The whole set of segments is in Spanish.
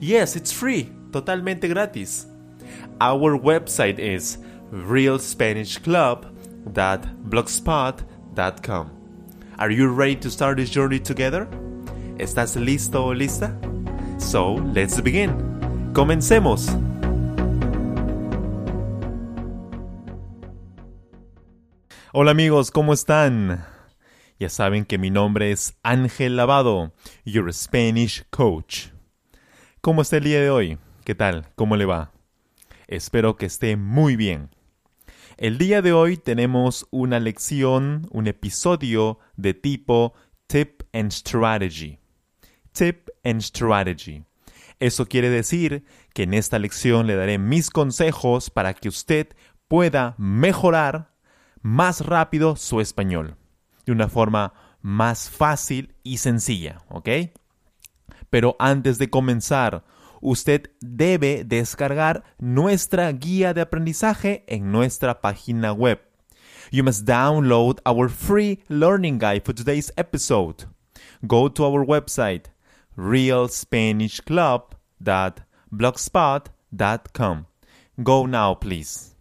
Yes, it's free, totalmente gratis. Our website is realspanishclub.blogspot.com. Are you ready to start this journey together? ¿Estás listo o lista? So, let's begin. Comencemos. Hola amigos, ¿cómo están? Ya saben que mi nombre es Ángel Lavado, your Spanish coach. ¿Cómo está el día de hoy? ¿Qué tal? ¿Cómo le va? Espero que esté muy bien. El día de hoy tenemos una lección, un episodio de tipo Tip and Strategy. Tip and Strategy. Eso quiere decir que en esta lección le daré mis consejos para que usted pueda mejorar más rápido su español, de una forma más fácil y sencilla, ¿ok? Pero antes de comenzar, usted debe descargar nuestra guía de aprendizaje en nuestra página web. You must download our free learning guide for today's episode. Go to our website, realspanishclub.blogspot.com. Go now, please.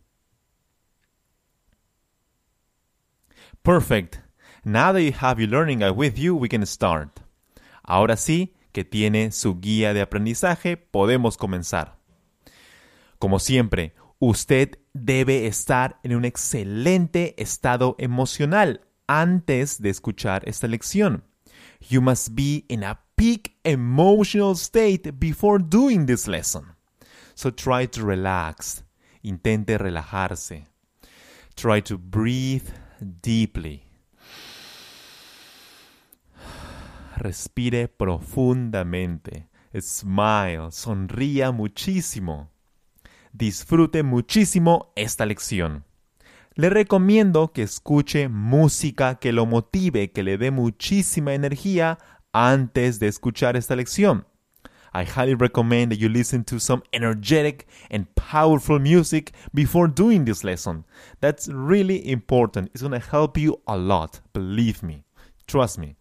Perfect. Now that you have your learning guide with you, we can start. Ahora sí que tiene su guía de aprendizaje, podemos comenzar. Como siempre, usted debe estar en un excelente estado emocional antes de escuchar esta lección. You must be in a peak emotional state before doing this lesson. So try to relax. Intente relajarse. Try to breathe deeply. Respire profundamente. Smile, sonría muchísimo. Disfrute muchísimo esta lección. Le recomiendo que escuche música que lo motive, que le dé muchísima energía antes de escuchar esta lección. I highly recommend that you listen to some energetic and powerful music before doing this lesson. That's really important. It's going to help you a lot. Believe me. Trust me.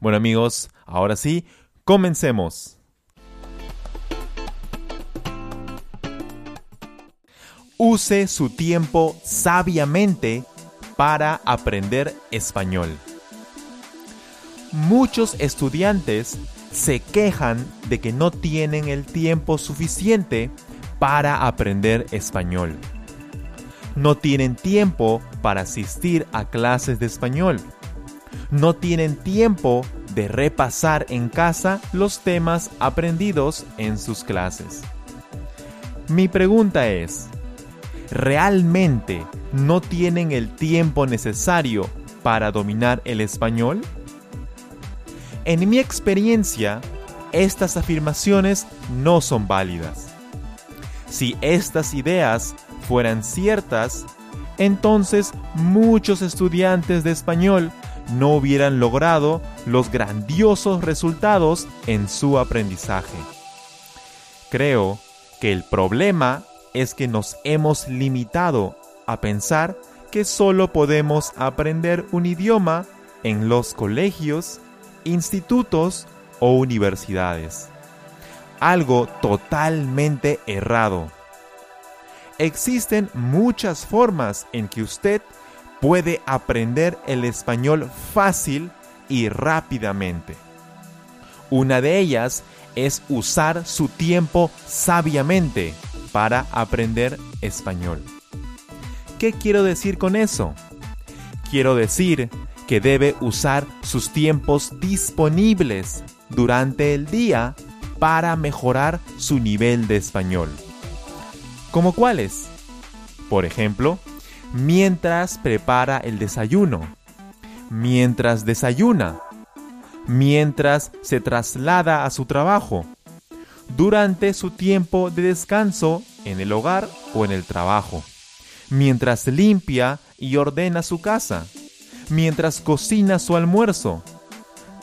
Bueno amigos, ahora sí, comencemos. Use su tiempo sabiamente para aprender español. Muchos estudiantes se quejan de que no tienen el tiempo suficiente para aprender español. No tienen tiempo para asistir a clases de español. No tienen tiempo de repasar en casa los temas aprendidos en sus clases. Mi pregunta es, ¿realmente no tienen el tiempo necesario para dominar el español? En mi experiencia, estas afirmaciones no son válidas. Si estas ideas fueran ciertas, entonces muchos estudiantes de español no hubieran logrado los grandiosos resultados en su aprendizaje. Creo que el problema es que nos hemos limitado a pensar que solo podemos aprender un idioma en los colegios institutos o universidades. Algo totalmente errado. Existen muchas formas en que usted puede aprender el español fácil y rápidamente. Una de ellas es usar su tiempo sabiamente para aprender español. ¿Qué quiero decir con eso? Quiero decir que debe usar sus tiempos disponibles durante el día para mejorar su nivel de español. ¿Como cuáles? Por ejemplo, mientras prepara el desayuno, mientras desayuna, mientras se traslada a su trabajo, durante su tiempo de descanso en el hogar o en el trabajo, mientras limpia y ordena su casa, mientras cocina su almuerzo,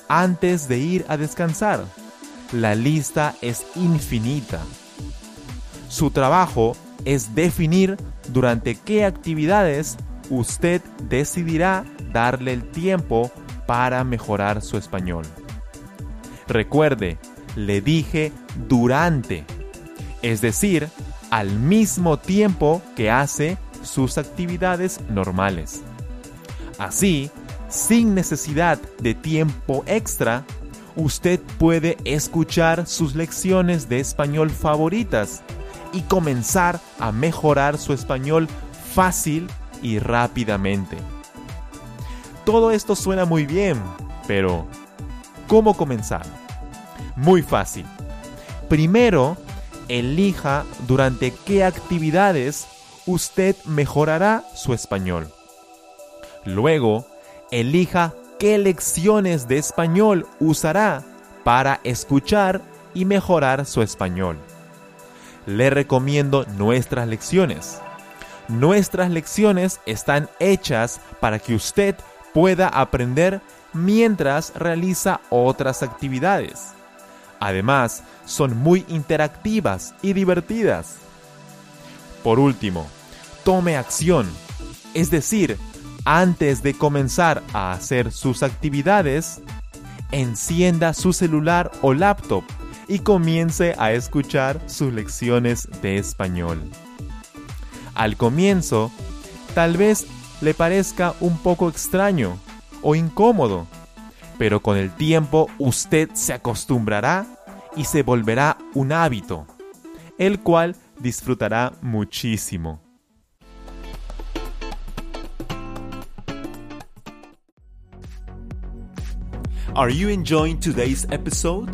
antes de ir a descansar. La lista es infinita. Su trabajo es definir durante qué actividades usted decidirá darle el tiempo para mejorar su español. Recuerde, le dije durante, es decir, al mismo tiempo que hace sus actividades normales. Así, sin necesidad de tiempo extra, usted puede escuchar sus lecciones de español favoritas y comenzar a mejorar su español fácil y rápidamente. Todo esto suena muy bien, pero ¿cómo comenzar? Muy fácil. Primero, elija durante qué actividades usted mejorará su español. Luego, elija qué lecciones de español usará para escuchar y mejorar su español. Le recomiendo nuestras lecciones. Nuestras lecciones están hechas para que usted pueda aprender mientras realiza otras actividades. Además, son muy interactivas y divertidas. Por último, tome acción, es decir, antes de comenzar a hacer sus actividades, encienda su celular o laptop y comience a escuchar sus lecciones de español. Al comienzo, tal vez le parezca un poco extraño o incómodo, pero con el tiempo usted se acostumbrará y se volverá un hábito, el cual disfrutará muchísimo. Are enjoying today's episode?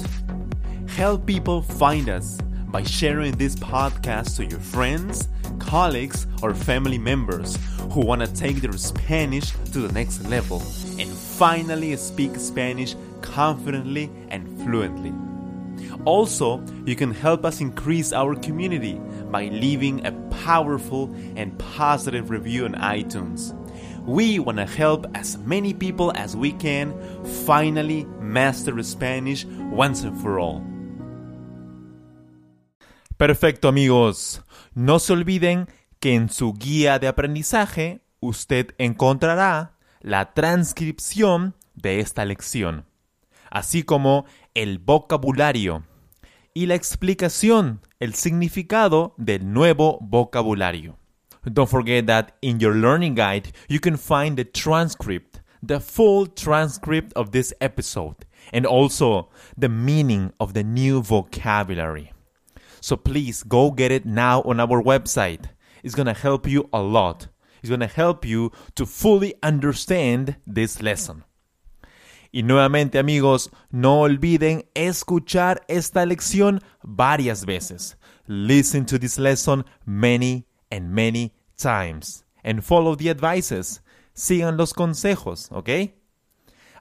Help people find us by sharing this podcast to your friends colleagues, or family members who want to take their Spanish to the next level and finally speak Spanish confidently and fluently. Also, you can help us increase our community by leaving a powerful and positive review on iTunes. We want to help as many people as we can finally master Spanish once and for all. Perfecto amigos. No se olviden que en su guía de aprendizaje usted encontrará la transcripción de esta lección, así como el vocabulario y la explicación, el significado del nuevo vocabulario. Don't forget that in your learning guide you can find the transcript, the full transcript of this episode, and also the meaning of the new vocabulary. So please go get it now on our website. It's going to help you a lot. It's going to help you to fully understand this lesson. Y nuevamente amigos, no olviden escuchar esta lección varias veces. Listen to this lesson many and many times. And follow the advices. Sigan los consejos, ¿ok?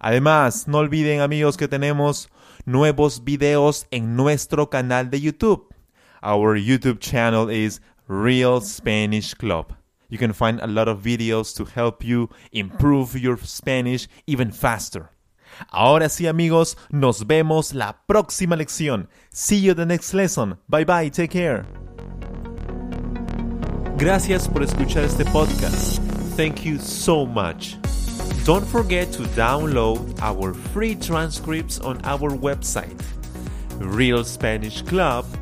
Además, no olviden amigos que tenemos nuevos videos en nuestro canal de YouTube. Our YouTube channel is Real Spanish Club. You can find a lot of videos to help you improve your Spanish even faster. Ahora sí amigos, nos vemos la próxima lección. See you the next lesson. Bye bye, take care. Gracias por escuchar este podcast. Thank you so much. Don't forget to download our free transcripts on our website, realspanishclub.com